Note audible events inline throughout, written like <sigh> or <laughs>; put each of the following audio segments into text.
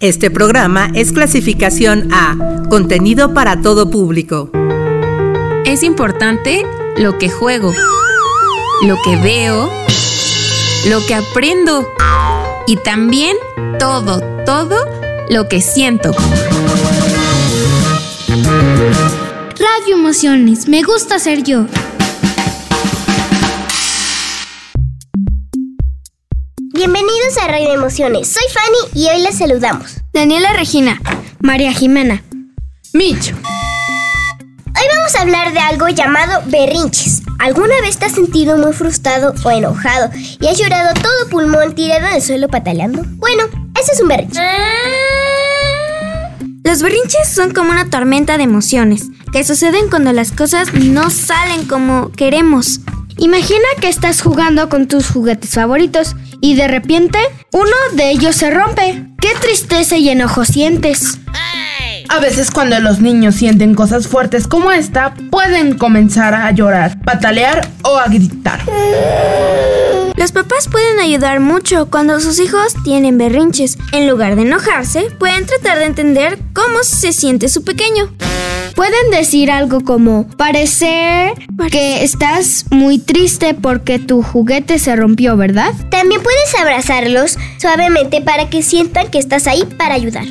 Este programa es clasificación A, contenido para todo público. Es importante lo que juego, lo que veo, lo que aprendo y también todo, todo lo que siento. Radio Emociones, me gusta ser yo. Bienvenidos a Radio Emociones. Soy Fanny y hoy les saludamos. Daniela Regina, María Jimena, Mitch. Hoy vamos a hablar de algo llamado berrinches. ¿Alguna vez te has sentido muy frustrado o enojado y has llorado todo pulmón tirado en el suelo pataleando? Bueno, ese es un berrinche. Los berrinches son como una tormenta de emociones que suceden cuando las cosas no salen como queremos. Imagina que estás jugando con tus juguetes favoritos y de repente uno de ellos se rompe. ¿Qué tristeza y enojo sientes? A veces cuando los niños sienten cosas fuertes como esta, pueden comenzar a llorar, patalear o a gritar. Los papás pueden ayudar mucho cuando sus hijos tienen berrinches. En lugar de enojarse, pueden tratar de entender cómo se siente su pequeño. Pueden decir algo como, parece que estás muy triste porque tu juguete se rompió, ¿verdad? También puedes abrazarlos suavemente para que sientan que estás ahí para ayudar.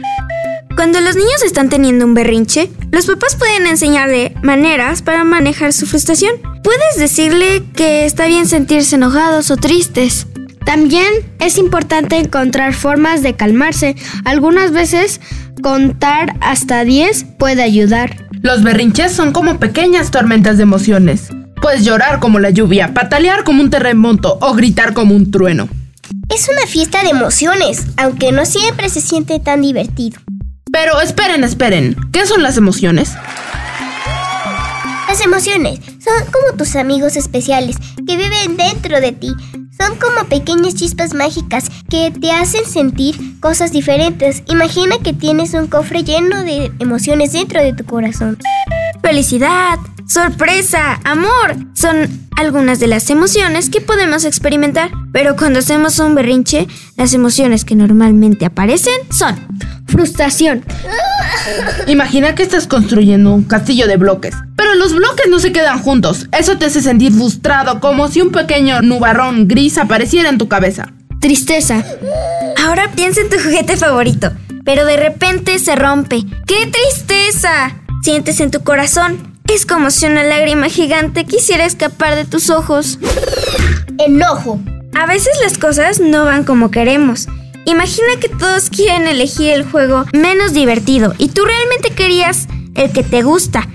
Cuando los niños están teniendo un berrinche, los papás pueden enseñarle maneras para manejar su frustración. Puedes decirle que está bien sentirse enojados o tristes. También es importante encontrar formas de calmarse. Algunas veces contar hasta 10 puede ayudar. Los berrinches son como pequeñas tormentas de emociones. Puedes llorar como la lluvia, patalear como un terremoto o gritar como un trueno. Es una fiesta de emociones, aunque no siempre se siente tan divertido. Pero esperen, esperen. ¿Qué son las emociones? Las emociones son como tus amigos especiales que viven dentro de ti. Son como pequeñas chispas mágicas que te hacen sentir cosas diferentes. Imagina que tienes un cofre lleno de emociones dentro de tu corazón. Felicidad, sorpresa, amor, son algunas de las emociones que podemos experimentar. Pero cuando hacemos un berrinche, las emociones que normalmente aparecen son frustración, Imagina que estás construyendo un castillo de bloques, pero los bloques no se quedan juntos. Eso te hace sentir frustrado, como si un pequeño nubarrón gris apareciera en tu cabeza. tristeza. Ahora piensa en tu juguete favorito, pero de repente se rompe. ¡Qué tristeza! Sientes en tu corazón. Es como si una lágrima gigante quisiera escapar de tus ojos. Enojo. A veces las cosas no van como queremos. Imagina que todos quieren elegir el juego menos divertido y tú realmente querías el que te gusta.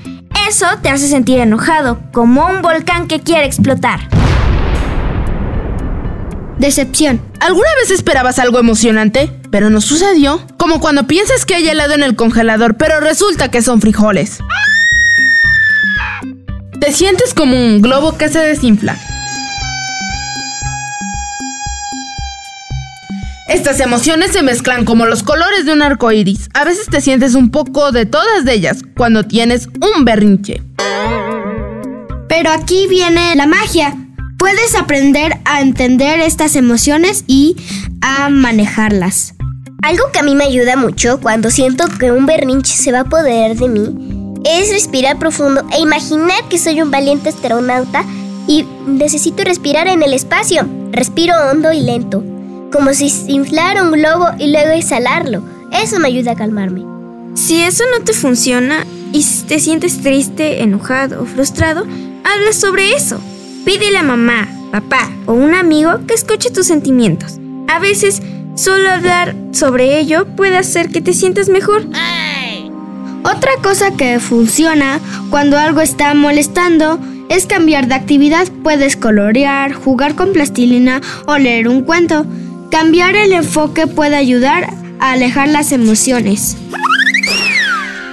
Eso te hace sentir enojado, como un volcán que quiere explotar. Decepción. ¿Alguna vez esperabas algo emocionante, pero no sucedió? Como cuando piensas que hay helado en el congelador, pero resulta que son frijoles. Te sientes como un globo que se desinfla. Estas emociones se mezclan como los colores de un arco iris. A veces te sientes un poco de todas ellas cuando tienes un berrinche. Pero aquí viene la magia. Puedes aprender a entender estas emociones y a manejarlas. Algo que a mí me ayuda mucho cuando siento que un berrinche se va a apoderar de mí es respirar profundo e imaginar que soy un valiente astronauta y necesito respirar en el espacio. Respiro hondo y lento, como si se inflara un globo y luego exhalarlo. Eso me ayuda a calmarme. Si eso no te funciona y si te sientes triste, enojado o frustrado, habla sobre eso. Pídele a mamá, papá o un amigo que escuche tus sentimientos. A veces, solo hablar sobre ello puede hacer que te sientas mejor. Otra cosa que funciona cuando algo está molestando es cambiar de actividad. Puedes colorear, jugar con plastilina o leer un cuento. Cambiar el enfoque puede ayudar a alejar las emociones.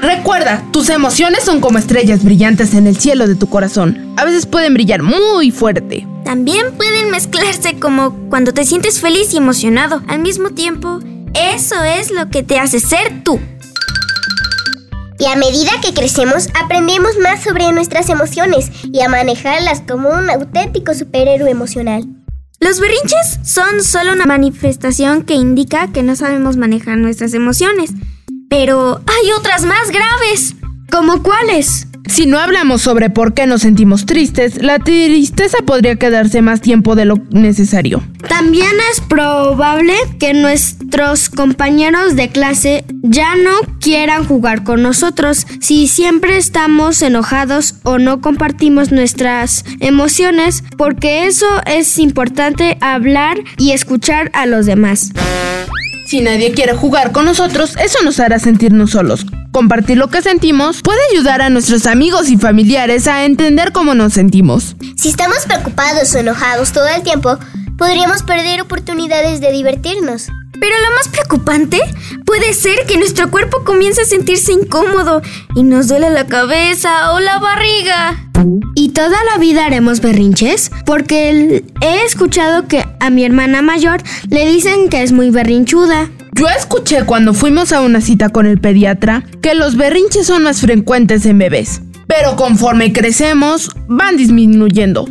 Recuerda, tus emociones son como estrellas brillantes en el cielo de tu corazón. A veces pueden brillar muy fuerte. También pueden mezclarse como cuando te sientes feliz y emocionado al mismo tiempo. Eso es lo que te hace ser tú. Y a medida que crecemos, aprendemos más sobre nuestras emociones y a manejarlas como un auténtico superhéroe emocional. Los berrinches son solo una manifestación que indica que no sabemos manejar nuestras emociones. Pero hay otras más graves. ¿Cómo cuáles? Si no hablamos sobre por qué nos sentimos tristes, la tristeza podría quedarse más tiempo de lo necesario. También es probable que nuestros compañeros de clase ya no quieran jugar con nosotros si siempre estamos enojados o no compartimos nuestras emociones, porque eso es importante hablar y escuchar a los demás. Si nadie quiere jugar con nosotros, eso nos hará sentirnos solos. Compartir lo que sentimos puede ayudar a nuestros amigos y familiares a entender cómo nos sentimos. Si estamos preocupados o enojados todo el tiempo, podríamos perder oportunidades de divertirnos. Pero lo más preocupante puede ser que nuestro cuerpo comience a sentirse incómodo y nos duele la cabeza o la barriga. ¿Y toda la vida haremos berrinches? Porque he escuchado que a mi hermana mayor le dicen que es muy berrinchuda. Yo escuché cuando fuimos a una cita con el pediatra que los berrinches son más frecuentes en bebés, pero conforme crecemos van disminuyendo.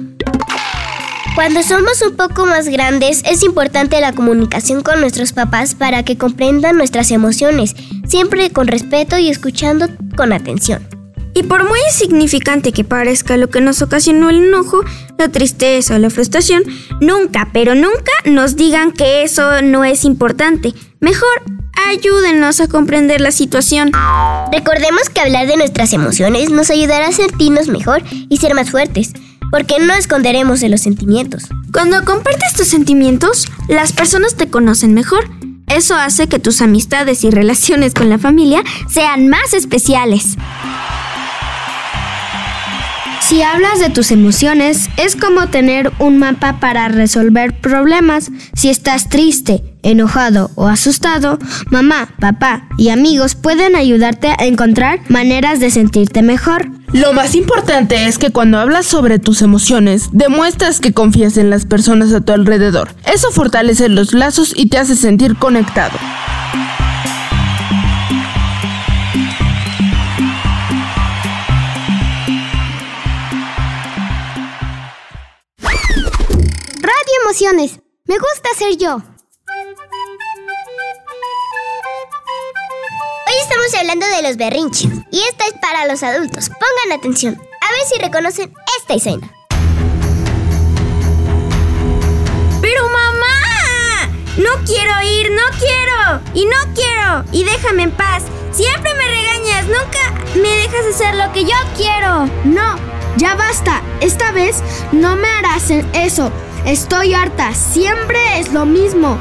Cuando somos un poco más grandes es importante la comunicación con nuestros papás para que comprendan nuestras emociones, siempre con respeto y escuchando con atención. Y por muy insignificante que parezca lo que nos ocasionó el enojo, la tristeza o la frustración, nunca, pero nunca nos digan que eso no es importante. Mejor ayúdenos a comprender la situación. Recordemos que hablar de nuestras emociones nos ayudará a sentirnos mejor y ser más fuertes, porque no esconderemos de los sentimientos. Cuando compartes tus sentimientos, las personas te conocen mejor. Eso hace que tus amistades y relaciones con la familia sean más especiales. Si hablas de tus emociones, es como tener un mapa para resolver problemas. Si estás triste, enojado o asustado, mamá, papá y amigos pueden ayudarte a encontrar maneras de sentirte mejor. Lo más importante es que cuando hablas sobre tus emociones, demuestras que confías en las personas a tu alrededor. Eso fortalece los lazos y te hace sentir conectado. emociones. Me gusta ser yo. Estamos hablando de los berrinches. Y esta es para los adultos. Pongan atención. A ver si reconocen esta escena. ¡Pero mamá! No quiero ir, no quiero. Y no quiero. Y déjame en paz. Siempre me regañas. Nunca me dejas hacer lo que yo quiero. No, ya basta. Esta vez no me harás eso. Estoy harta, siempre es lo mismo.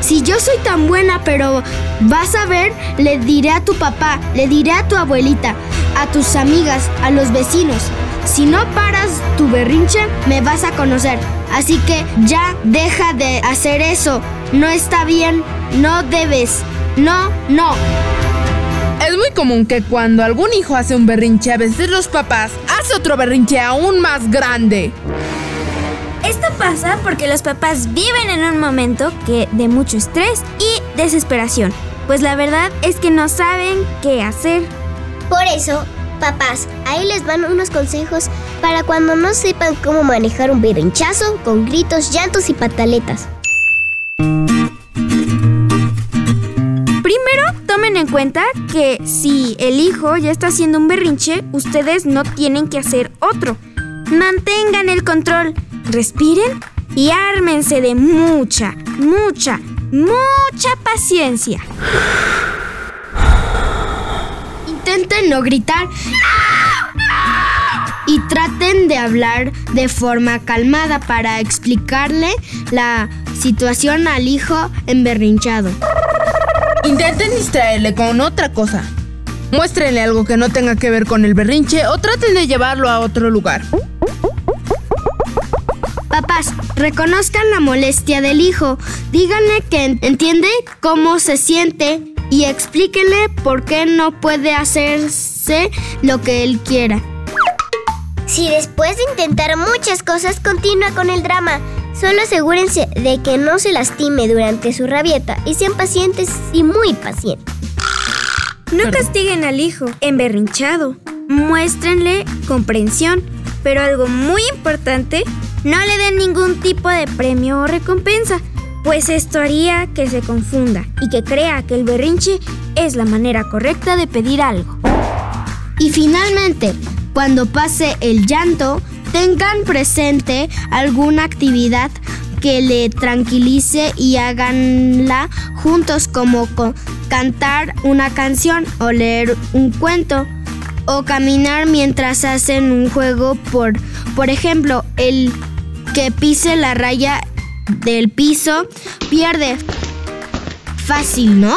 Si yo soy tan buena, pero vas a ver, le diré a tu papá, le diré a tu abuelita, a tus amigas, a los vecinos. Si no paras tu berrinche, me vas a conocer. Así que ya deja de hacer eso. No está bien, no debes. No, no. Es muy común que cuando algún hijo hace un berrinche, a veces los papás hacen otro berrinche aún más grande. Esto pasa porque los papás viven en un momento que de mucho estrés y desesperación, pues la verdad es que no saben qué hacer. Por eso, papás, ahí les van unos consejos para cuando no sepan cómo manejar un berrinchazo con gritos, llantos y pataletas. Primero, tomen en cuenta que si el hijo ya está haciendo un berrinche, ustedes no tienen que hacer otro. Mantengan el control respiren y ármense de mucha, mucha, mucha paciencia. Intenten no gritar y traten de hablar de forma calmada para explicarle la situación al hijo emberrinchado. Intenten distraerle con otra cosa. Muéstrenle algo que no tenga que ver con el berrinche o traten de llevarlo a otro lugar. Reconozcan la molestia del hijo, díganle que entiende cómo se siente y explíquenle por qué no puede hacerse lo que él quiera. Si después de intentar muchas cosas continúa con el drama, solo asegúrense de que no se lastime durante su rabieta y sean pacientes y muy pacientes. No castiguen al hijo emberrinchado. Muéstrenle comprensión, pero algo muy importante no le den ningún tipo de premio o recompensa, pues esto haría que se confunda y que crea que el berrinche es la manera correcta de pedir algo. Y finalmente, cuando pase el llanto, tengan presente alguna actividad que le tranquilice y háganla juntos como cantar una canción o leer un cuento o caminar mientras hacen un juego por por ejemplo el que pise la raya del piso pierde. Fácil no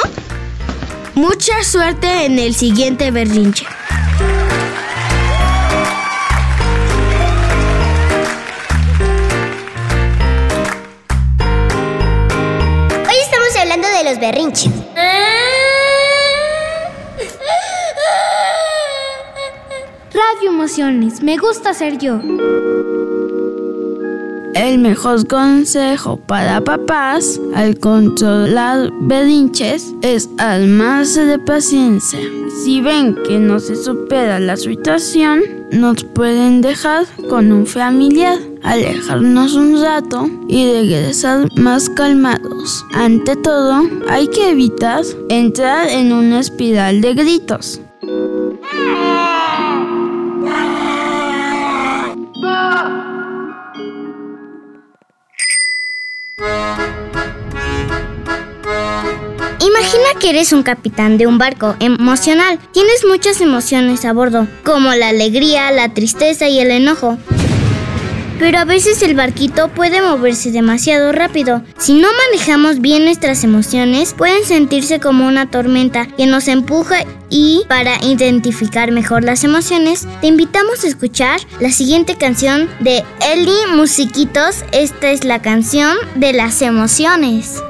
mucha suerte en el siguiente berrinche. Hoy estamos hablando de los berrinches. Radio Emociones me gusta ser yo El mejor consejo para papás al controlar berrinches es armarse de paciencia. Si ven que no se supera la situación, nos pueden dejar con un familiar, alejarnos un rato y regresar más calmados. Ante todo, hay que evitar entrar en una espiral de gritos. Que eres un capitán de un barco emocional. Tienes muchas emociones a bordo, como la alegría, la tristeza y el enojo. Pero a veces el barquito puede moverse demasiado rápido. Si no manejamos bien nuestras emociones, pueden sentirse como una tormenta que nos empuja y para identificar mejor las emociones, te invitamos a escuchar la siguiente canción de Eli Musiquitos. Esta es la canción de las emociones.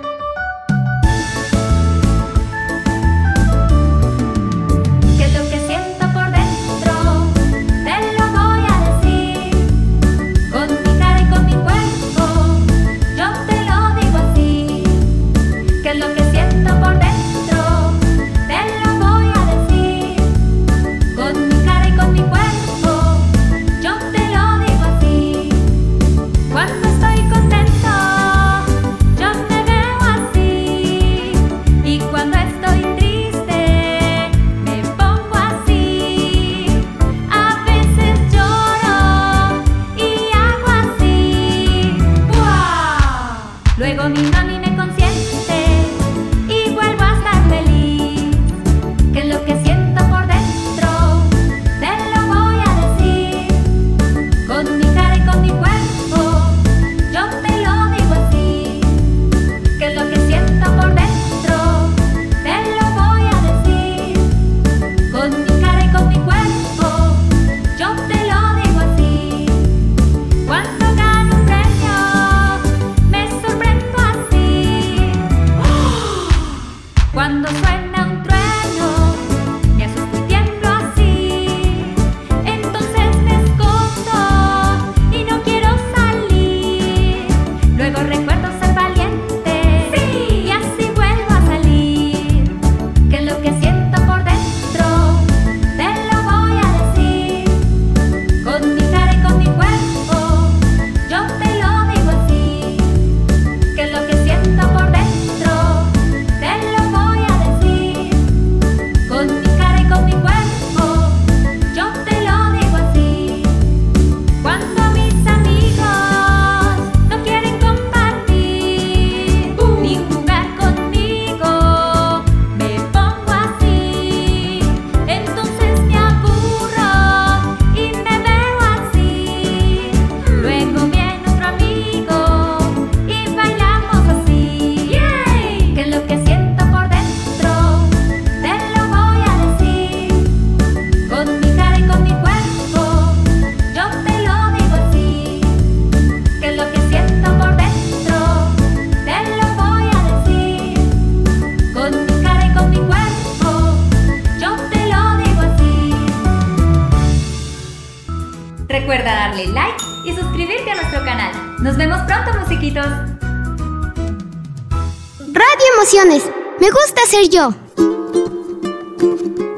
Me gusta ser yo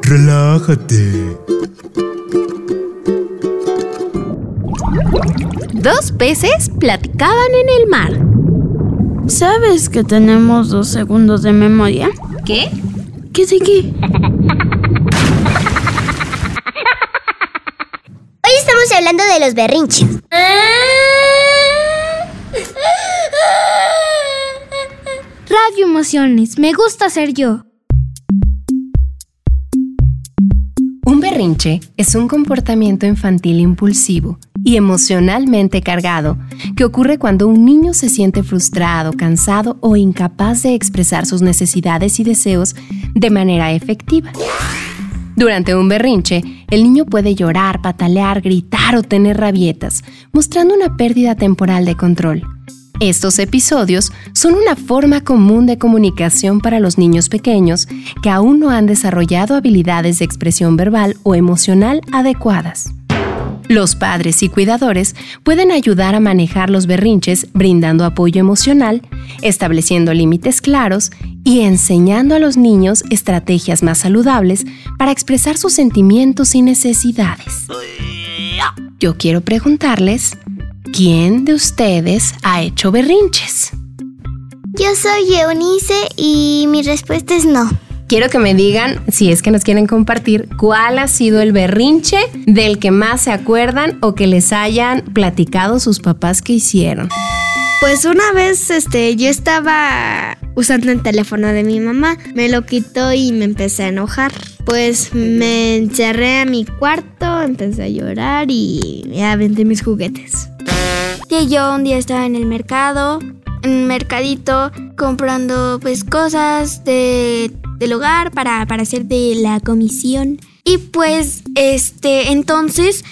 Relájate. Dos peces platicaban en el mar. ¿Sabes que tenemos dos segundos de memoria? ¿Qué? ¿Qué de qué? Hoy estamos hablando de los berrinches. Radio Emociones, me gusta ser yo. Un berrinche es un comportamiento infantil impulsivo y emocionalmente cargado que ocurre cuando un niño se siente frustrado, cansado o incapaz de expresar sus necesidades y deseos de manera efectiva. Durante un berrinche, el niño puede llorar, patalear, gritar o tener rabietas, mostrando una pérdida temporal de control. Estos episodios son una forma común de comunicación para los niños pequeños que aún no han desarrollado habilidades de expresión verbal o emocional adecuadas. Los padres y cuidadores pueden ayudar a manejar los berrinches brindando apoyo emocional, estableciendo límites claros y enseñando a los niños estrategias más saludables para expresar sus sentimientos y necesidades. Yo quiero preguntarles, ¿quién de ustedes ha hecho berrinches? Yo soy Eunice y mi respuesta es no. Quiero que me digan, si es que nos quieren compartir, cuál ha sido el berrinche del que más se acuerdan o que les hayan platicado sus papás que hicieron. Pues una vez este yo estaba usando el teléfono de mi mamá, me lo quitó y me empecé a enojar. Pues me encerré a mi cuarto, empecé a llorar y ya aventé mis juguetes. Que yo un día estaba en el mercado, en un mercadito, comprando pues cosas de, del hogar para, para hacer de la comisión. Y pues, este, entonces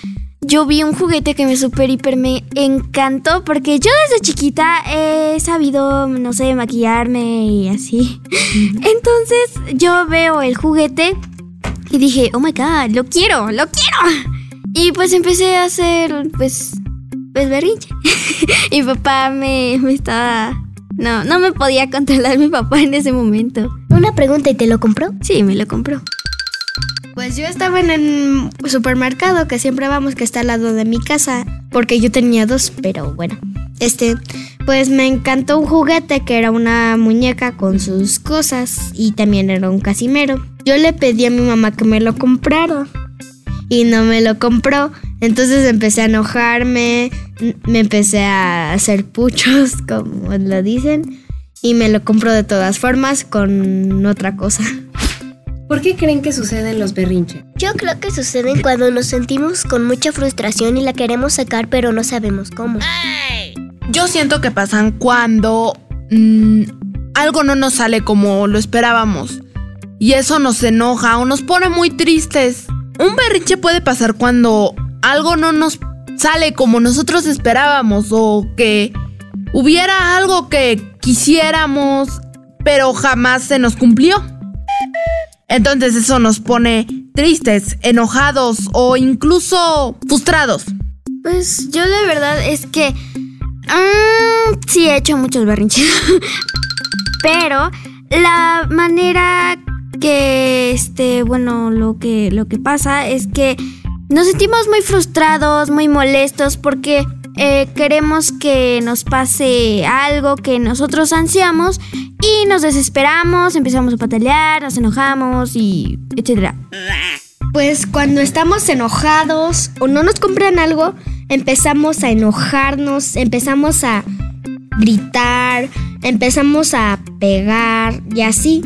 yo vi un juguete que me super hiper me encantó porque yo desde chiquita he sabido, no sé, maquillarme y así. Entonces yo veo el juguete y dije, oh my god, lo quiero, lo quiero. Y pues empecé a hacer, pues, pues berrinche. <laughs> mi papá me, me estaba... No, no me podía controlar mi papá en ese momento. Una pregunta, ¿y te lo compró? Sí, me lo compró. Pues yo estaba en el supermercado que siempre vamos, que está al lado de mi casa, porque yo tenía dos, pero bueno. Este, pues me encantó un juguete que era una muñeca con sus cosas y también era un casimero. Yo le pedí a mi mamá que me lo comprara y no me lo compró. Entonces empecé a enojarme, me empecé a hacer puchos, <laughs> como lo dicen, y me lo compró de todas formas con otra cosa. ¿Por qué creen que suceden los berrinches? Yo creo que suceden cuando nos sentimos con mucha frustración y la queremos sacar pero no sabemos cómo. Yo siento que pasan cuando mm, algo no nos sale como lo esperábamos. Y eso nos enoja o nos pone muy tristes. Un berrinche puede pasar cuando algo no nos sale como nosotros esperábamos o que hubiera algo que quisiéramos pero jamás se nos cumplió. Entonces eso nos pone tristes, enojados o incluso frustrados. Pues yo la verdad es que mm, sí he hecho muchos berrinches. <laughs> Pero la manera que este, bueno, lo que lo que pasa es que nos sentimos muy frustrados, muy molestos porque eh, queremos que nos pase algo que nosotros ansiamos y nos desesperamos, empezamos a patalear, nos enojamos y etcétera. Pues cuando estamos enojados o no nos compran algo, empezamos a enojarnos, empezamos a gritar, empezamos a pegar y así.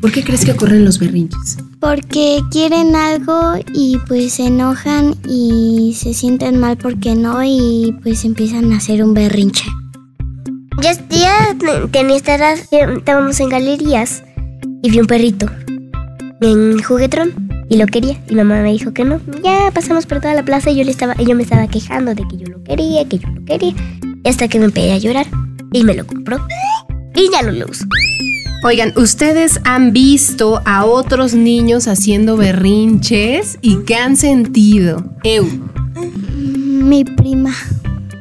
¿Por qué crees que ocurren los berrinches? Porque quieren algo y pues se enojan y se sienten mal porque no y pues empiezan a hacer un berrinche. Ya, ya tenía esta edad, estábamos en galerías y vi un perrito en juguetrón y lo quería y mamá me dijo que no. Ya pasamos por toda la plaza y yo le estaba, y yo me estaba quejando de que yo lo quería, que yo lo quería, y hasta que me empecé a llorar y me lo compró y ya no lo uso. Oigan, ¿ustedes han visto a otros niños haciendo berrinches y qué han sentido? Eu. Mi prima.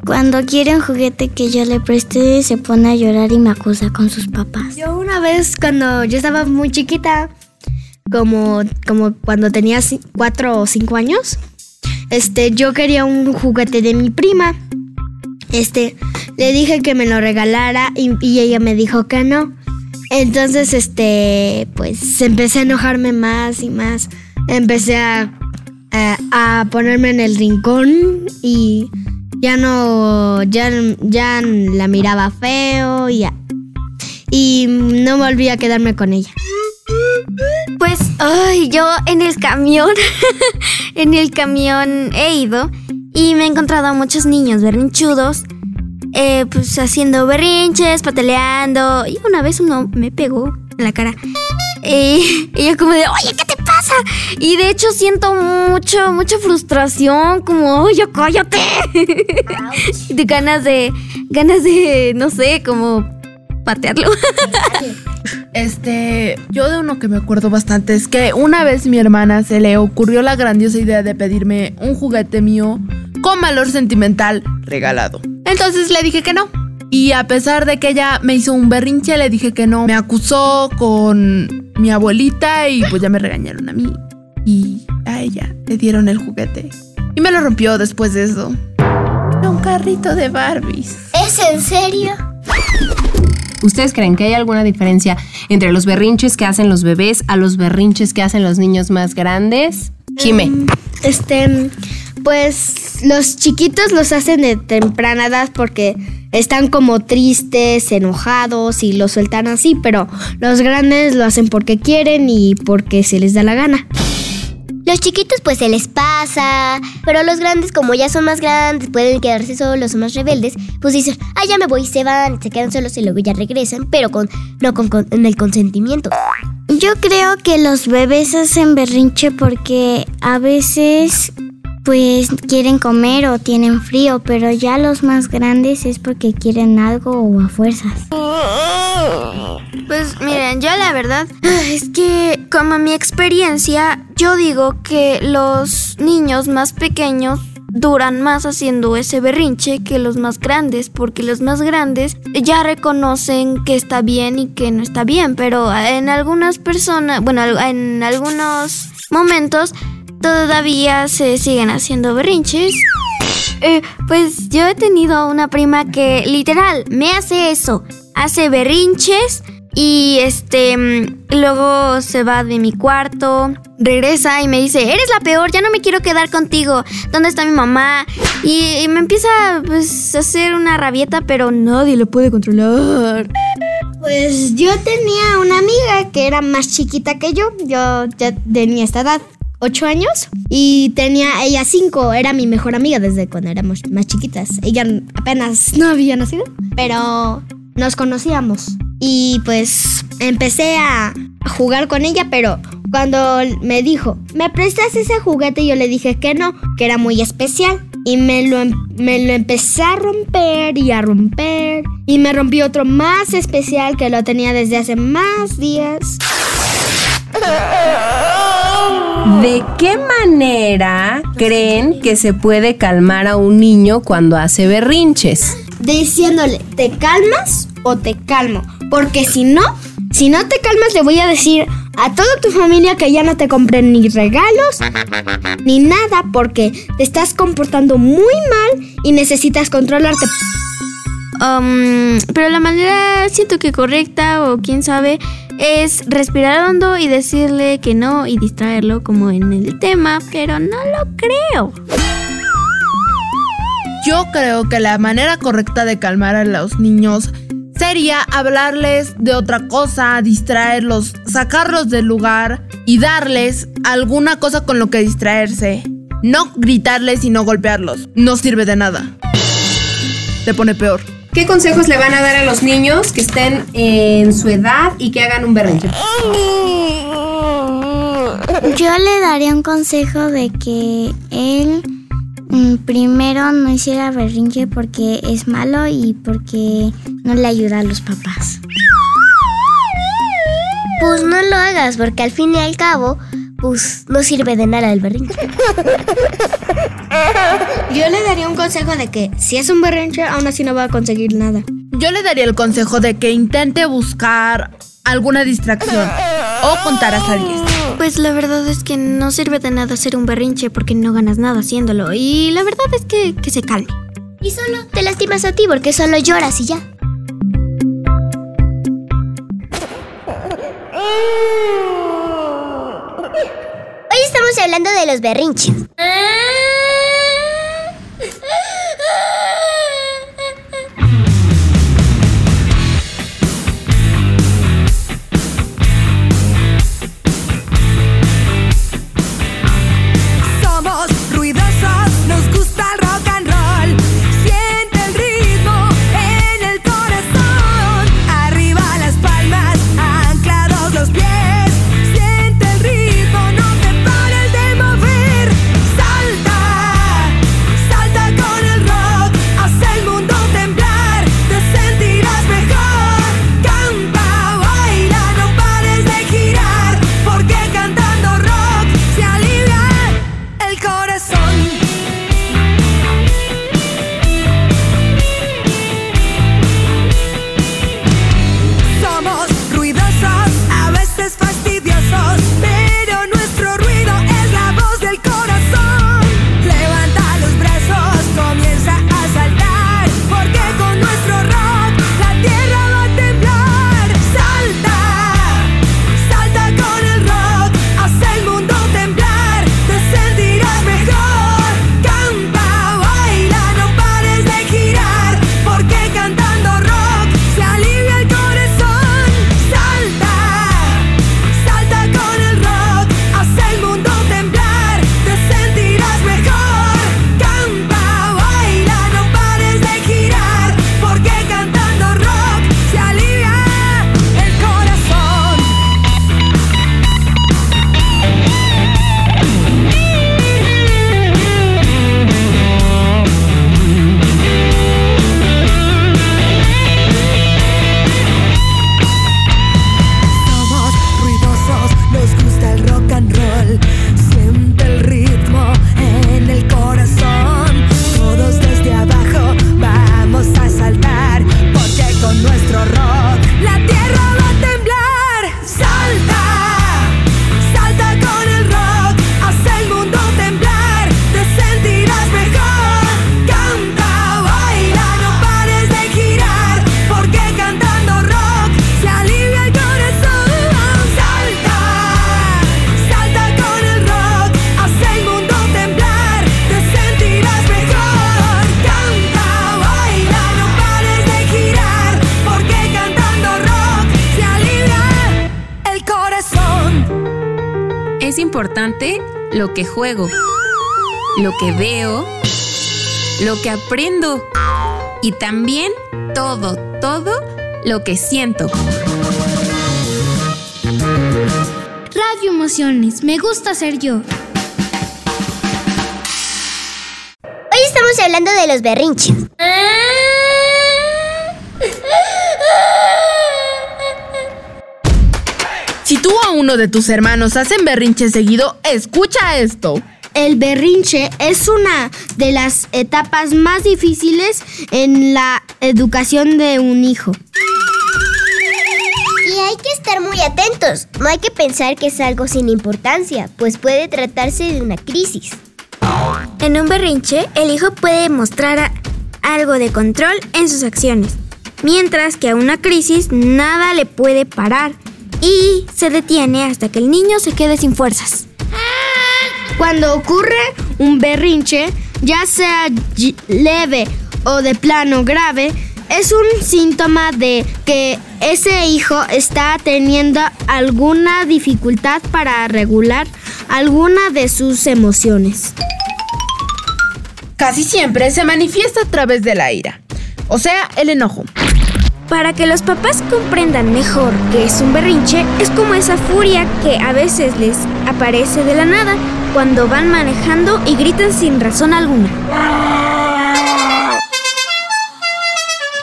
Cuando quiere un juguete que yo le preste, se pone a llorar y me acusa con sus papás. Yo una vez cuando yo estaba muy chiquita, como, como cuando tenía cuatro o cinco años, este, yo quería un juguete de mi prima. Este, le dije que me lo regalara y, y ella me dijo que no. Entonces, este, pues empecé a enojarme más y más. Empecé a, a, ponerme en el rincón y ya no, ya, ya la miraba feo y, ya. y no volví a quedarme con ella. Pues, ay, yo en el camión, <laughs> en el camión he ido y me he encontrado a muchos niños berrinchudos, eh, pues haciendo berrinches, pataleando. Y una vez uno me pegó en la cara. Y, y yo como de, oye, ¿qué te pasa? Y de hecho siento mucho, mucha frustración, como, oye, cállate. <laughs> de ganas de, ganas de, no sé, como patearlo. <laughs> Este, yo de uno que me acuerdo bastante es que una vez mi hermana se le ocurrió la grandiosa idea de pedirme un juguete mío con valor sentimental regalado. Entonces le dije que no. Y a pesar de que ella me hizo un berrinche, le dije que no. Me acusó con mi abuelita y pues ya me regañaron a mí. Y a ella le dieron el juguete. Y me lo rompió después de eso. Era un carrito de Barbies. ¿Es en serio? ¿Ustedes creen que hay alguna diferencia entre los berrinches que hacen los bebés a los berrinches que hacen los niños más grandes? Jime. Este, pues los chiquitos los hacen de temprana edad porque están como tristes, enojados y los sueltan así, pero los grandes lo hacen porque quieren y porque se les da la gana. Los chiquitos pues se les pasa, pero los grandes como ya son más grandes, pueden quedarse solos, son más rebeldes, pues dicen, ah, ya me voy, se van, se quedan solos y luego ya regresan, pero con no con, con el consentimiento. Yo creo que los bebés hacen berrinche porque a veces pues quieren comer o tienen frío, pero ya los más grandes es porque quieren algo o a fuerzas. Pues miren, yo la verdad es que como mi experiencia, yo digo que los niños más pequeños duran más haciendo ese berrinche que los más grandes, porque los más grandes ya reconocen que está bien y que no está bien, pero en algunas personas, bueno, en algunos momentos todavía se siguen haciendo berrinches. Eh, pues yo he tenido una prima que literal me hace eso, hace berrinches y este mm, luego se va de mi cuarto, regresa y me dice, eres la peor, ya no me quiero quedar contigo, ¿dónde está mi mamá? Y, y me empieza pues a hacer una rabieta, pero nadie lo puede controlar. Pues yo tenía una amiga que era más chiquita que yo, yo ya tenía esta edad. 8 años y tenía ella 5, era mi mejor amiga desde cuando éramos más chiquitas. Ella apenas no había nacido, pero nos conocíamos. Y pues empecé a jugar con ella, pero cuando me dijo, ¿me prestas ese juguete? Yo le dije que no, que era muy especial. Y me lo, em- me lo empecé a romper y a romper. Y me rompí otro más especial que lo tenía desde hace más días. <laughs> ¿De qué manera creen que se puede calmar a un niño cuando hace berrinches? Diciéndole, ¿te calmas o te calmo? Porque si no, si no te calmas, le voy a decir a toda tu familia que ya no te compren ni regalos ni nada porque te estás comportando muy mal y necesitas controlarte. Um, pero la manera siento que correcta o quién sabe es respirar hondo y decirle que no y distraerlo como en el tema, pero no lo creo. Yo creo que la manera correcta de calmar a los niños sería hablarles de otra cosa, distraerlos, sacarlos del lugar y darles alguna cosa con lo que distraerse. No gritarles y no golpearlos. No sirve de nada. Te pone peor. ¿Qué consejos le van a dar a los niños que estén en su edad y que hagan un berrinche? Yo le daría un consejo de que él mm, primero no hiciera berrinche porque es malo y porque no le ayuda a los papás. Pues no lo hagas, porque al fin y al cabo, pues no sirve de nada el berrinche. Yo le daría un consejo de que si es un berrinche, aún así no va a conseguir nada. Yo le daría el consejo de que intente buscar alguna distracción. o contar hasta 10. Pues la verdad es que no sirve de nada hacer un berrinche porque no ganas nada haciéndolo. Y la verdad es que, que se calme. Y solo te lastimas a ti porque solo lloras y ya. <laughs> Hoy estamos hablando de los berrinches. Somos lo que juego, lo que veo, lo que aprendo y también todo, todo lo que siento. Radio Emociones, me gusta ser yo. Hoy estamos hablando de los berrinches. Si tú o uno de tus hermanos hacen berrinche seguido, escucha esto. El berrinche es una de las etapas más difíciles en la educación de un hijo. Y hay que estar muy atentos. No hay que pensar que es algo sin importancia, pues puede tratarse de una crisis. En un berrinche, el hijo puede mostrar algo de control en sus acciones, mientras que a una crisis nada le puede parar y se detiene hasta que el niño se quede sin fuerzas. Cuando ocurre un berrinche, ya sea leve o de plano grave, es un síntoma de que ese hijo está teniendo alguna dificultad para regular alguna de sus emociones. Casi siempre se manifiesta a través de la ira, o sea, el enojo. Para que los papás comprendan mejor que es un berrinche, es como esa furia que a veces les aparece de la nada cuando van manejando y gritan sin razón alguna.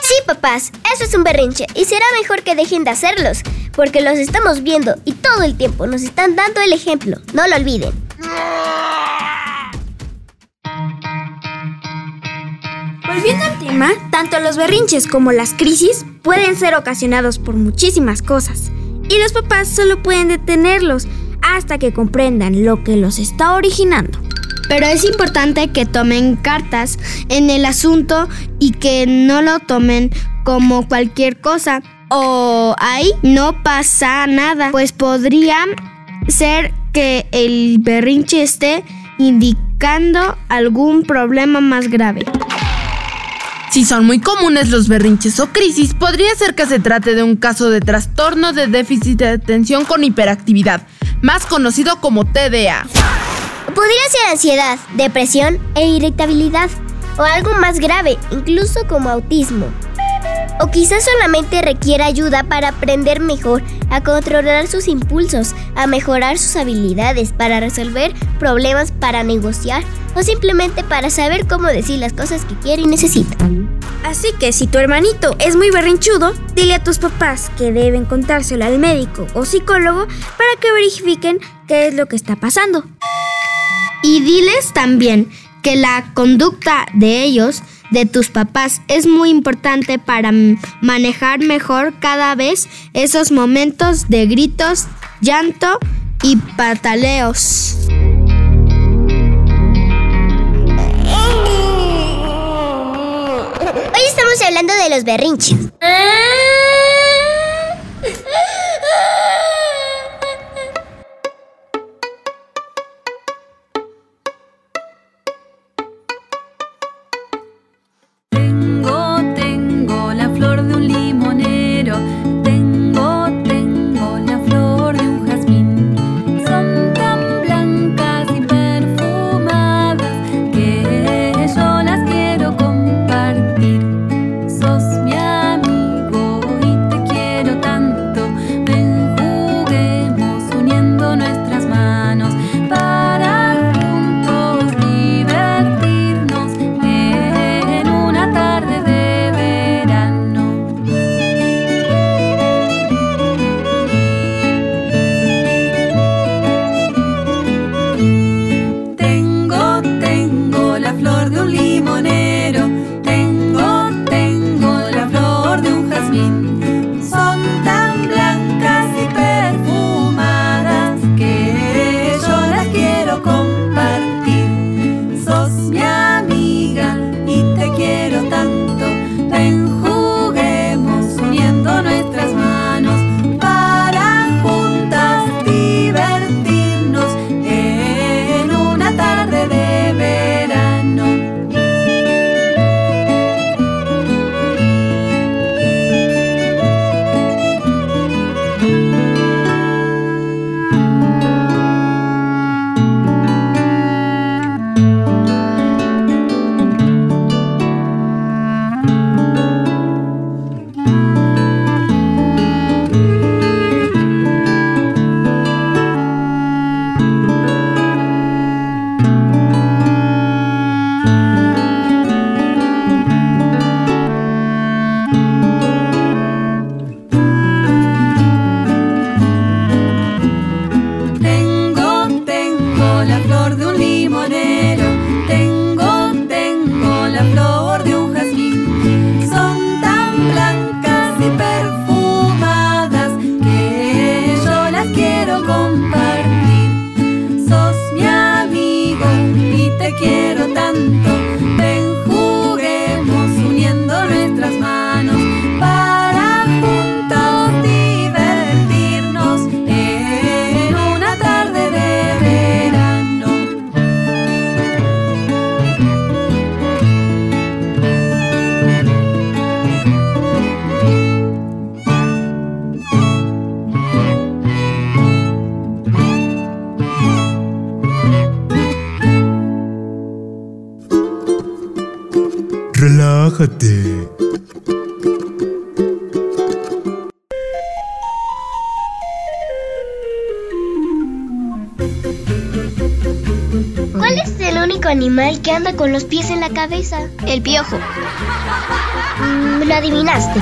Sí, papás, eso es un berrinche y será mejor que dejen de hacerlos, porque los estamos viendo y todo el tiempo nos están dando el ejemplo. No lo olviden. Volviendo al tema, tanto los berrinches como las crisis pueden ser ocasionados por muchísimas cosas. y los papás solo pueden detenerlos hasta que comprendan lo que los está originando. Pero es importante que tomen cartas en el asunto y que no lo tomen como cualquier cosa. O ahí no pasa nada, pues podría ser que el berrinche esté indicando algún problema más grave. Si son muy comunes los berrinches o crisis, podría ser que se trate de un caso de trastorno de déficit de atención con hiperactividad, más conocido como TDA. Podría ser ansiedad, depresión e irritabilidad, o algo más grave, incluso como autismo. O quizás solamente requiera ayuda para aprender mejor a controlar sus impulsos, a mejorar sus habilidades, para resolver problemas, para negociar o simplemente para saber cómo decir las cosas que quiere y necesita. Así que si tu hermanito es muy berrinchudo, dile a tus papás que deben contárselo al médico o psicólogo para que verifiquen qué es lo que está pasando. Y diles también que la conducta de ellos, de tus papás, es muy importante para manejar mejor cada vez esos momentos de gritos, llanto y pataleos. Estamos hablando de los berrinches. <laughs> Relájate. ¿Cuál es el único animal que anda con los pies en la cabeza? El piojo. Mm, lo adivinaste.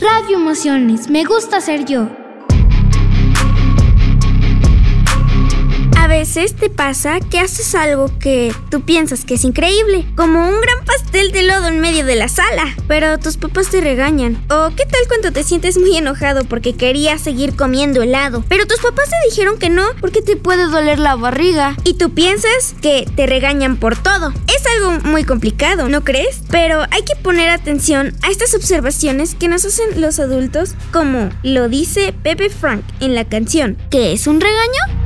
Radio Emociones, me gusta ser yo. Veces te pasa que haces algo que tú piensas que es increíble, como un gran pastel de lodo en medio de la sala, pero tus papás te regañan. O qué tal cuando te sientes muy enojado porque querías seguir comiendo helado, pero tus papás te dijeron que no porque te puede doler la barriga y tú piensas que te regañan por todo. Es algo muy complicado, ¿no crees? Pero hay que poner atención a estas observaciones que nos hacen los adultos, como lo dice Pepe Frank en la canción, ¿qué es un regaño?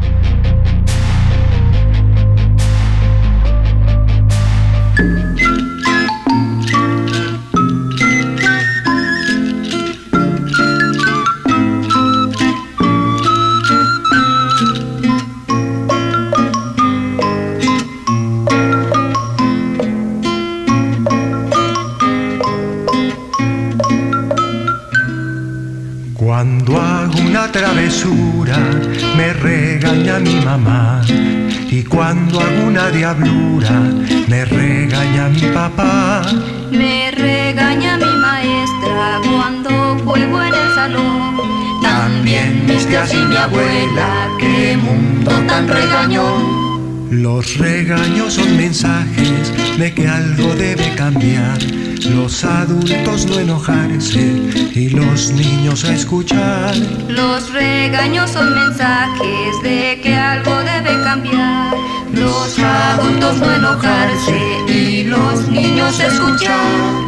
Diablura me regaña mi papá. Me regaña mi maestra cuando juego en el salón. También mis tías y mi abuela, qué mundo tan regañón. Los regaños son mensajes de que algo debe cambiar. Los adultos no enojarse y los niños a escuchar. Los regaños son mensajes de que algo debe cambiar. Los adultos no enojarse y los niños escuchar.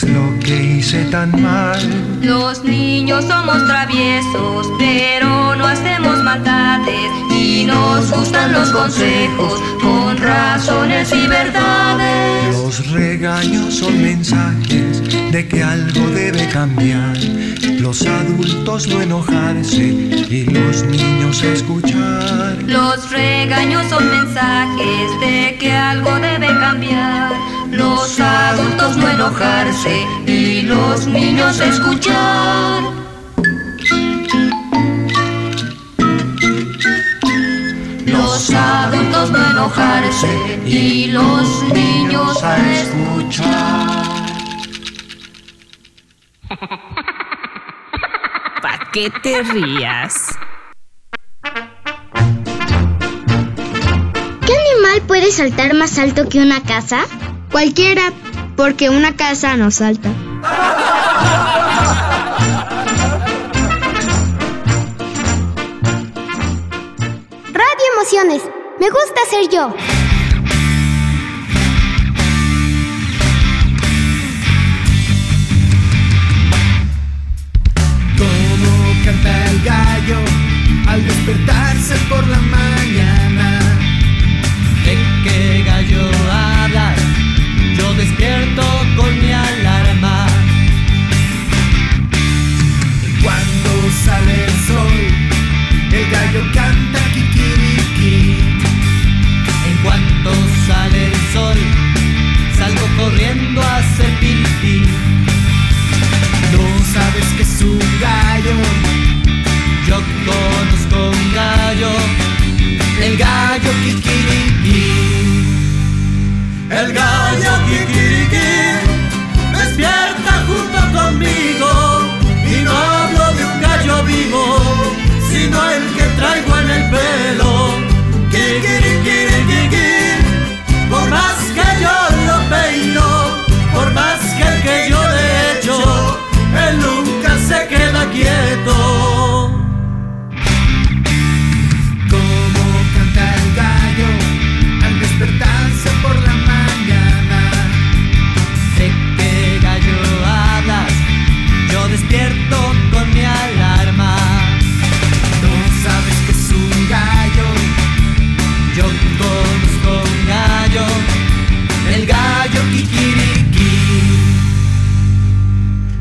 Qué es lo que hice tan mal. Los niños somos traviesos, pero no hacemos maldades y nos gustan los consejos con razones y verdades. Los regaños son mensajes de que algo debe cambiar. Los adultos no enojarse y los niños escuchar. Los regaños son mensajes de que algo debe cambiar. Los adultos no enojarse y los niños escuchar. Los adultos no enojarse y los niños a escuchar. <laughs> ¿Para qué te rías? ¿Qué animal puede saltar más alto que una casa? Cualquiera, porque una casa no salta. Radio Emociones. Me gusta ser yo. Como canta el gallo al despertarse por la mañana.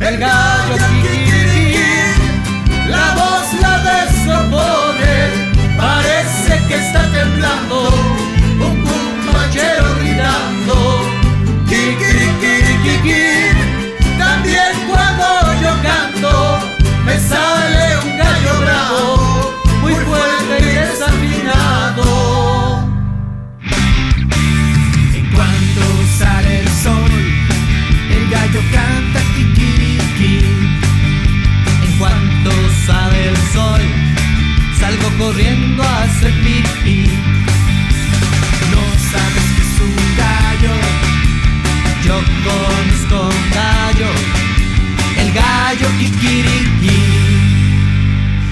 el gallo quiquiquí, la voz la descompone, parece que está temblando, un compañero gritando, quiquiquí, también cuando yo canto, me sale un gallo bravo, muy fuerte y desafinado. En cuanto sale el sol, el gallo canta. Salgo corriendo a hacer pipí. No sabes que es un gallo, yo conozco un gallo, el gallo kikiriki,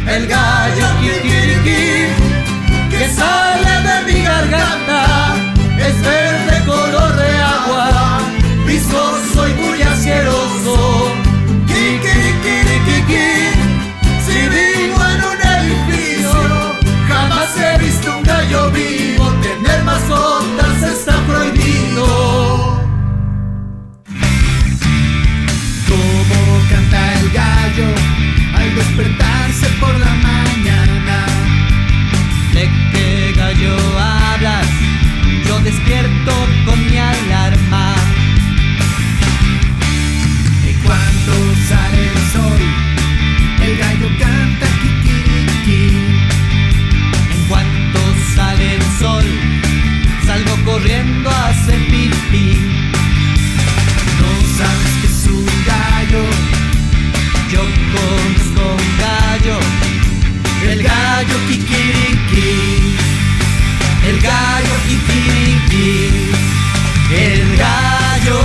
el gallo kikiriki, que sale de mi garganta, es verde color de agua, viscoso y muy asqueroso. Despertarse por la mañana. ¿De qué gallo hablas? Yo despierto con mi alarma. Y cuando sale el sol, el gallo canta kikiriki. En cuanto sale el sol, salgo corriendo a hacer pipí. No sabes que es un gallo, yo conozco gallo kikiriki, el gallo kikiriki, el gallo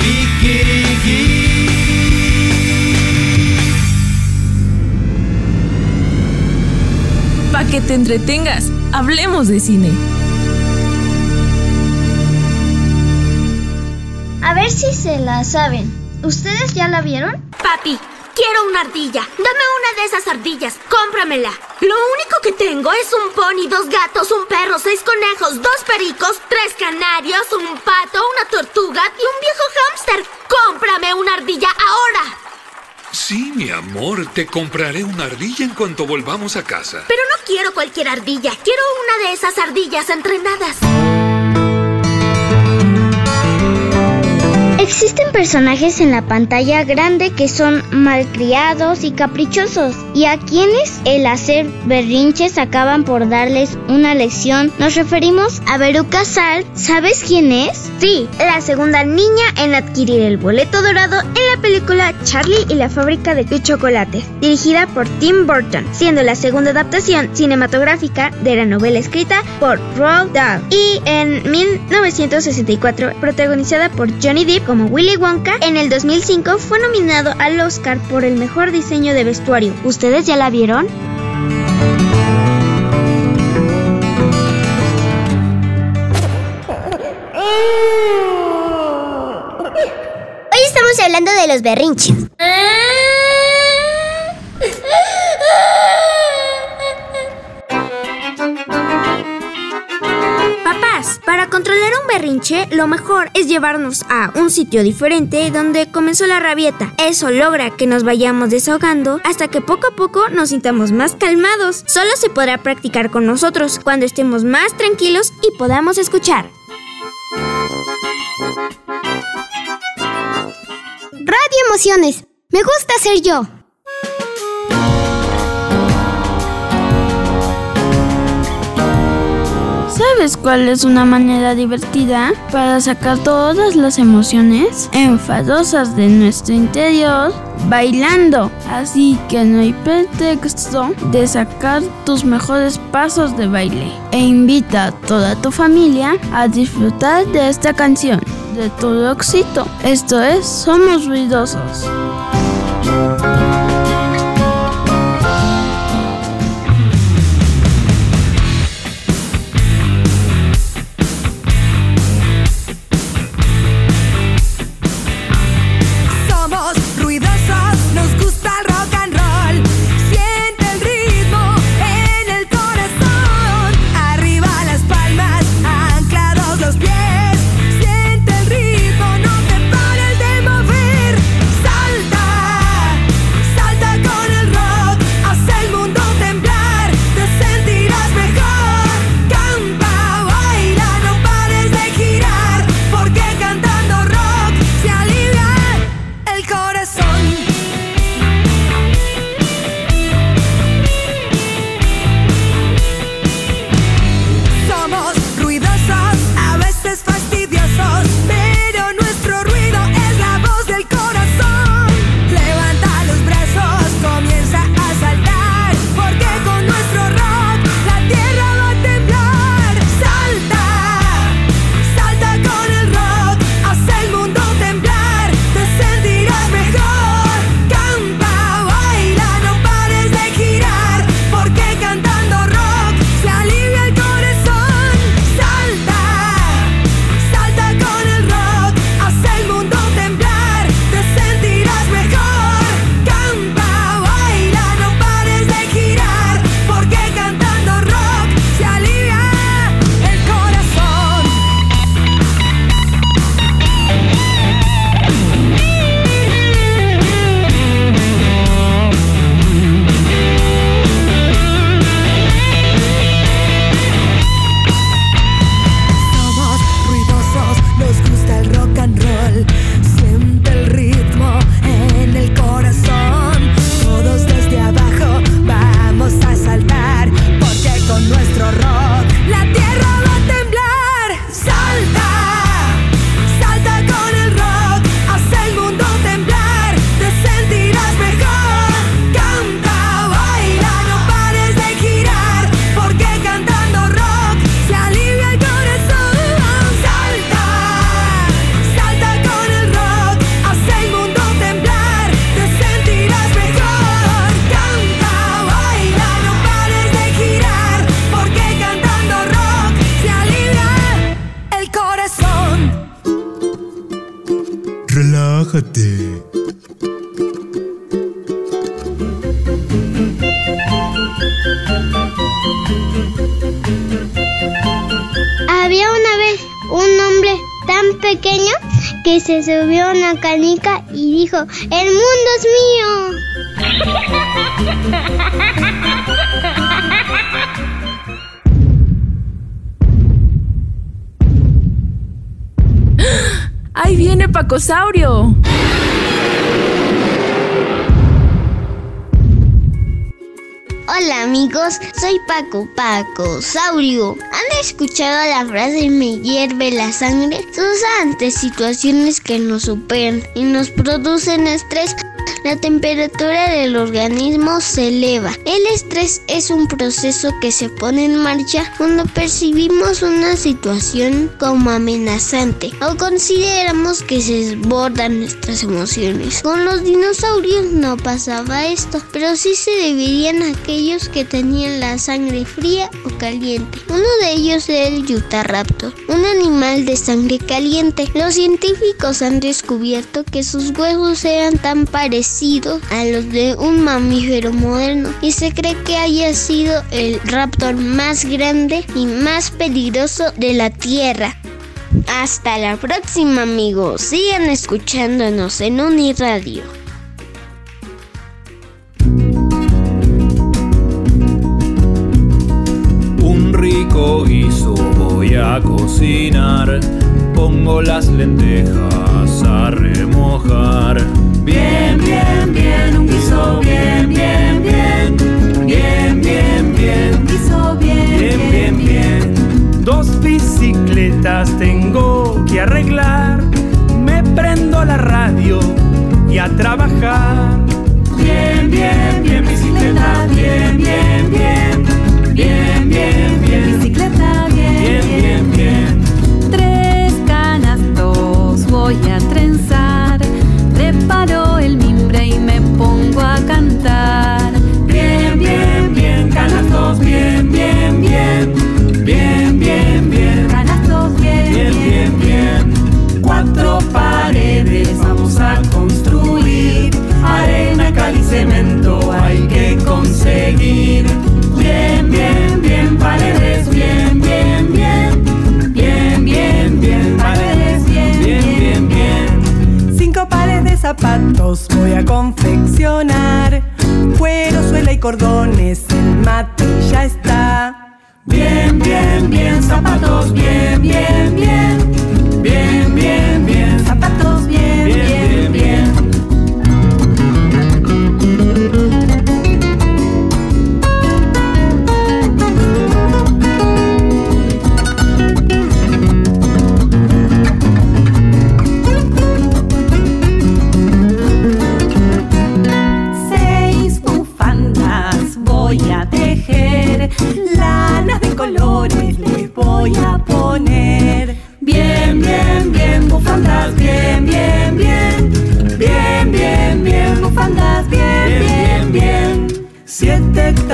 kikiriki. Para que te entretengas, hablemos de cine. A ver si se la saben. ¿Ustedes ya la vieron? Papi, quiero una ardilla. Dame una de esas ardillas. Cómpramela. Lo único que tengo es un pony, dos gatos, un perro, seis conejos, dos pericos, tres canarios, un pato, una tortuga y un viejo hámster. Cómprame una ardilla ahora. Sí, mi amor, te compraré una ardilla en cuanto volvamos a casa. Pero no quiero cualquier ardilla. Quiero una de esas ardillas entrenadas. Existen personajes en la pantalla grande que son malcriados y caprichosos y a quienes el hacer berrinches acaban por darles una lección. Nos referimos a Veruca Salt. ¿Sabes quién es? Sí, la segunda niña en adquirir el boleto dorado en la película Charlie y la fábrica de chocolates, dirigida por Tim Burton, siendo la segunda adaptación cinematográfica de la novela escrita por Roald Dahl y en 1964 protagonizada por Johnny Depp como Willy Wonka. En el 2005 fue nominado al Oscar por el mejor diseño de vestuario. ¿Ustedes ya la vieron? Hoy estamos hablando de los berrinches. <laughs> controlar un berrinche, lo mejor es llevarnos a un sitio diferente donde comenzó la rabieta. Eso logra que nos vayamos desahogando hasta que poco a poco nos sintamos más calmados. Solo se podrá practicar con nosotros cuando estemos más tranquilos y podamos escuchar. Radio Emociones. Me gusta ser yo. ¿Sabes cuál es una manera divertida para sacar todas las emociones enfadosas de nuestro interior? Bailando. Así que no hay pretexto de sacar tus mejores pasos de baile. E invita a toda tu familia a disfrutar de esta canción de todo éxito. Esto es Somos Ruidosos. Relájate. Había una vez un hombre tan pequeño que se subió a una canica y dijo, el mundo es mío. <laughs> viene Pacosaurio! Hola amigos, soy Paco Paco Saurio. ¿Han escuchado la frase me hierve la sangre? Se usa ante situaciones que nos superan y nos producen estrés. La temperatura del organismo se eleva. El estrés es un proceso que se pone en marcha cuando percibimos una situación como amenazante o consideramos que se desbordan nuestras emociones. Con los dinosaurios no pasaba esto, pero sí se dividían aquellos que tenían la sangre fría o caliente. Uno de ellos era el Yutaraptor, un animal de sangre caliente. Los científicos han descubierto que sus huesos eran tan parecidos a los de un mamífero moderno y se cree que haya sido el raptor más grande y más peligroso de la Tierra. Hasta la próxima amigos, sigan escuchándonos en Uniradio. Un rico guiso voy a cocinar. Pongo las lentejas a remojar.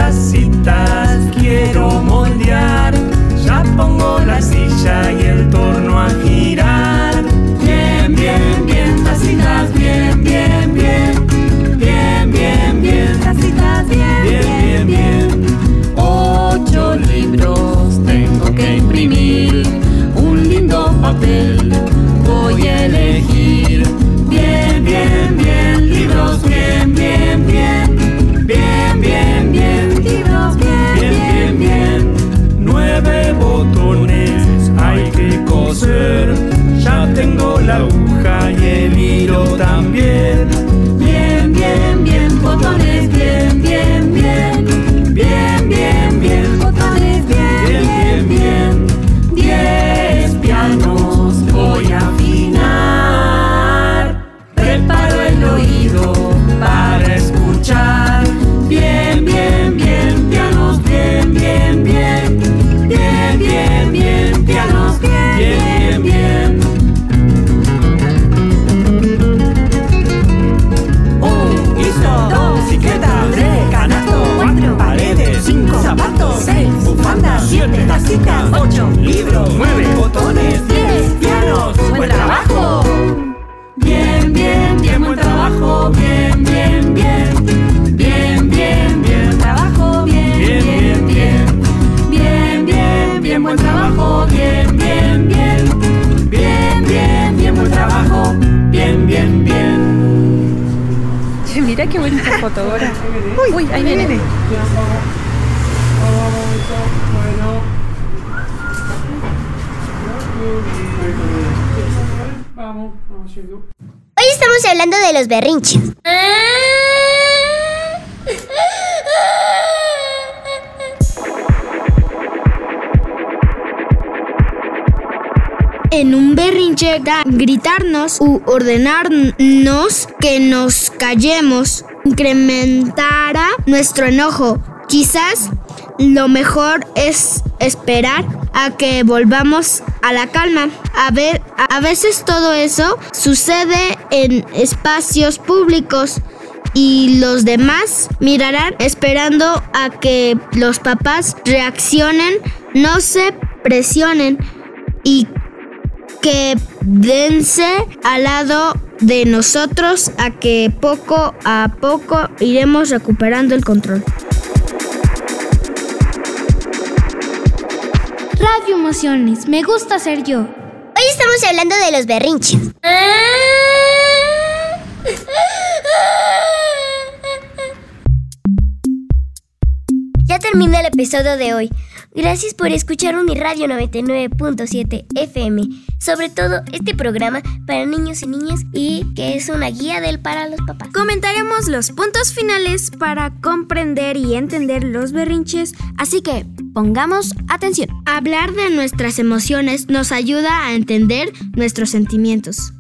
necesitas. Hoy estamos hablando de los berrinches. En un berrinche gritarnos u ordenarnos que nos callemos incrementará nuestro enojo. Quizás lo mejor es esperar a que volvamos a la calma. A, ver, a veces todo eso sucede en espacios públicos y los demás mirarán esperando a que los papás reaccionen, no se presionen y que dense al lado de nosotros a que poco a poco iremos recuperando el control. Radio Emociones, me gusta ser yo. Hoy estamos hablando de los berrinches. <laughs> Ya termina el episodio de hoy. Gracias por escuchar Uniradio 99.7 FM. Sobre todo este programa para niños y niñas y que es una guía del para los papás. Comentaremos los puntos finales para comprender y entender los berrinches, así que pongamos atención. Hablar de nuestras emociones nos ayuda a entender nuestros sentimientos.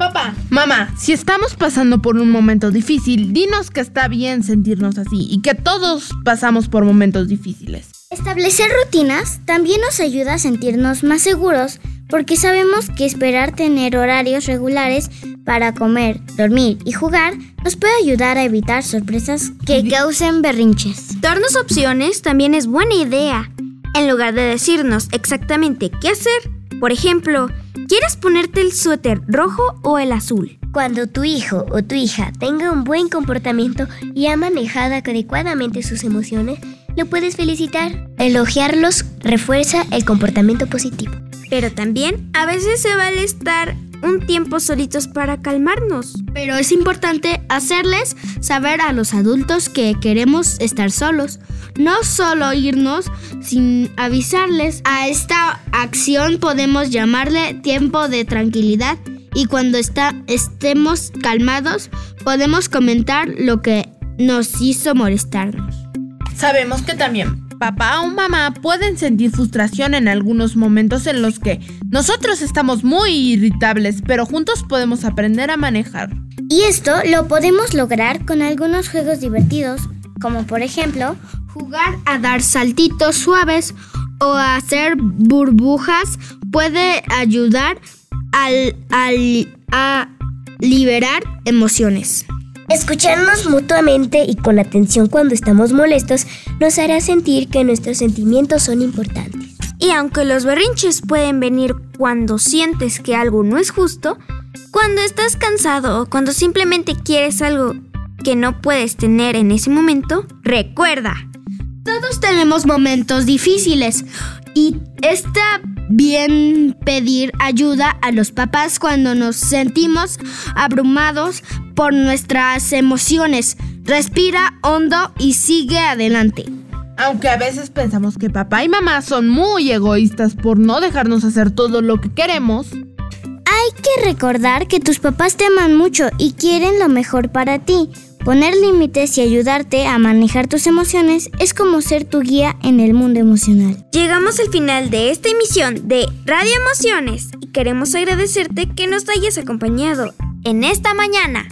Papá, mamá, si estamos pasando por un momento difícil, dinos que está bien sentirnos así y que todos pasamos por momentos difíciles. Establecer rutinas también nos ayuda a sentirnos más seguros porque sabemos que esperar tener horarios regulares para comer, dormir y jugar nos puede ayudar a evitar sorpresas que causen berrinches. Darnos opciones también es buena idea. En lugar de decirnos exactamente qué hacer, por ejemplo, ¿quieres ponerte el suéter rojo o el azul? Cuando tu hijo o tu hija tenga un buen comportamiento y ha manejado adecuadamente sus emociones, lo puedes felicitar. Elogiarlos refuerza el comportamiento positivo. Pero también a veces se vale estar un tiempo solitos para calmarnos. Pero es importante hacerles saber a los adultos que queremos estar solos. No solo irnos sin avisarles. A esta acción podemos llamarle tiempo de tranquilidad. Y cuando está, estemos calmados, podemos comentar lo que nos hizo molestarnos. Sabemos que también papá o mamá pueden sentir frustración en algunos momentos en los que nosotros estamos muy irritables, pero juntos podemos aprender a manejar. Y esto lo podemos lograr con algunos juegos divertidos, como por ejemplo Jugar a dar saltitos suaves o hacer burbujas puede ayudar al, al- a liberar emociones. Escucharnos mutuamente y con atención cuando estamos molestos nos hará sentir que nuestros sentimientos son importantes. Y aunque los berrinches pueden venir cuando sientes que algo no es justo, cuando estás cansado o cuando simplemente quieres algo que no puedes tener en ese momento, recuerda. Todos tenemos momentos difíciles y está bien pedir ayuda a los papás cuando nos sentimos abrumados por nuestras emociones. Respira hondo y sigue adelante. Aunque a veces pensamos que papá y mamá son muy egoístas por no dejarnos hacer todo lo que queremos, Hay que recordar que tus papás te aman mucho y quieren lo mejor para ti. Poner límites y ayudarte a manejar tus emociones es como ser tu guía en el mundo emocional. Llegamos al final de esta emisión de Radio Emociones y queremos agradecerte que nos hayas acompañado en esta mañana.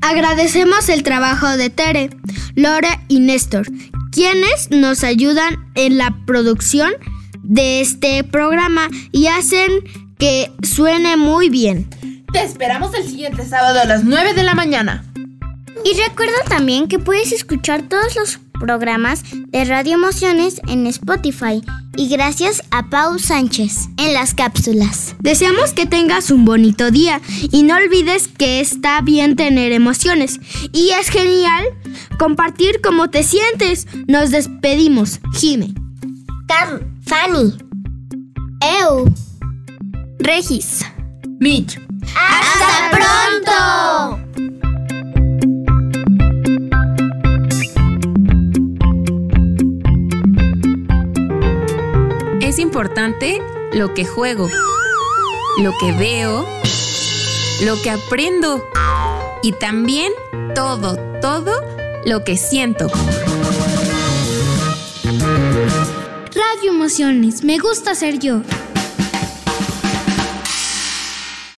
Agradecemos el trabajo de Tere, Lore y Néstor, quienes nos ayudan en la producción de este programa y hacen que suene muy bien. te esperamos el siguiente sábado a las 9 de la mañana. Y recuerda también que puedes escuchar todos los programas de Radio Emociones en Spotify y gracias a Paul Sánchez en las cápsulas. Deseamos que tengas un bonito día y no olvides que está bien tener emociones y es genial compartir cómo te sientes. Nos despedimos, Jime. Cam, Fanny, Eu. Regis. Mitch. ¡Hasta pronto! Importante lo que juego, lo que veo, lo que aprendo y también todo, todo lo que siento. Radio Emociones, me gusta ser yo.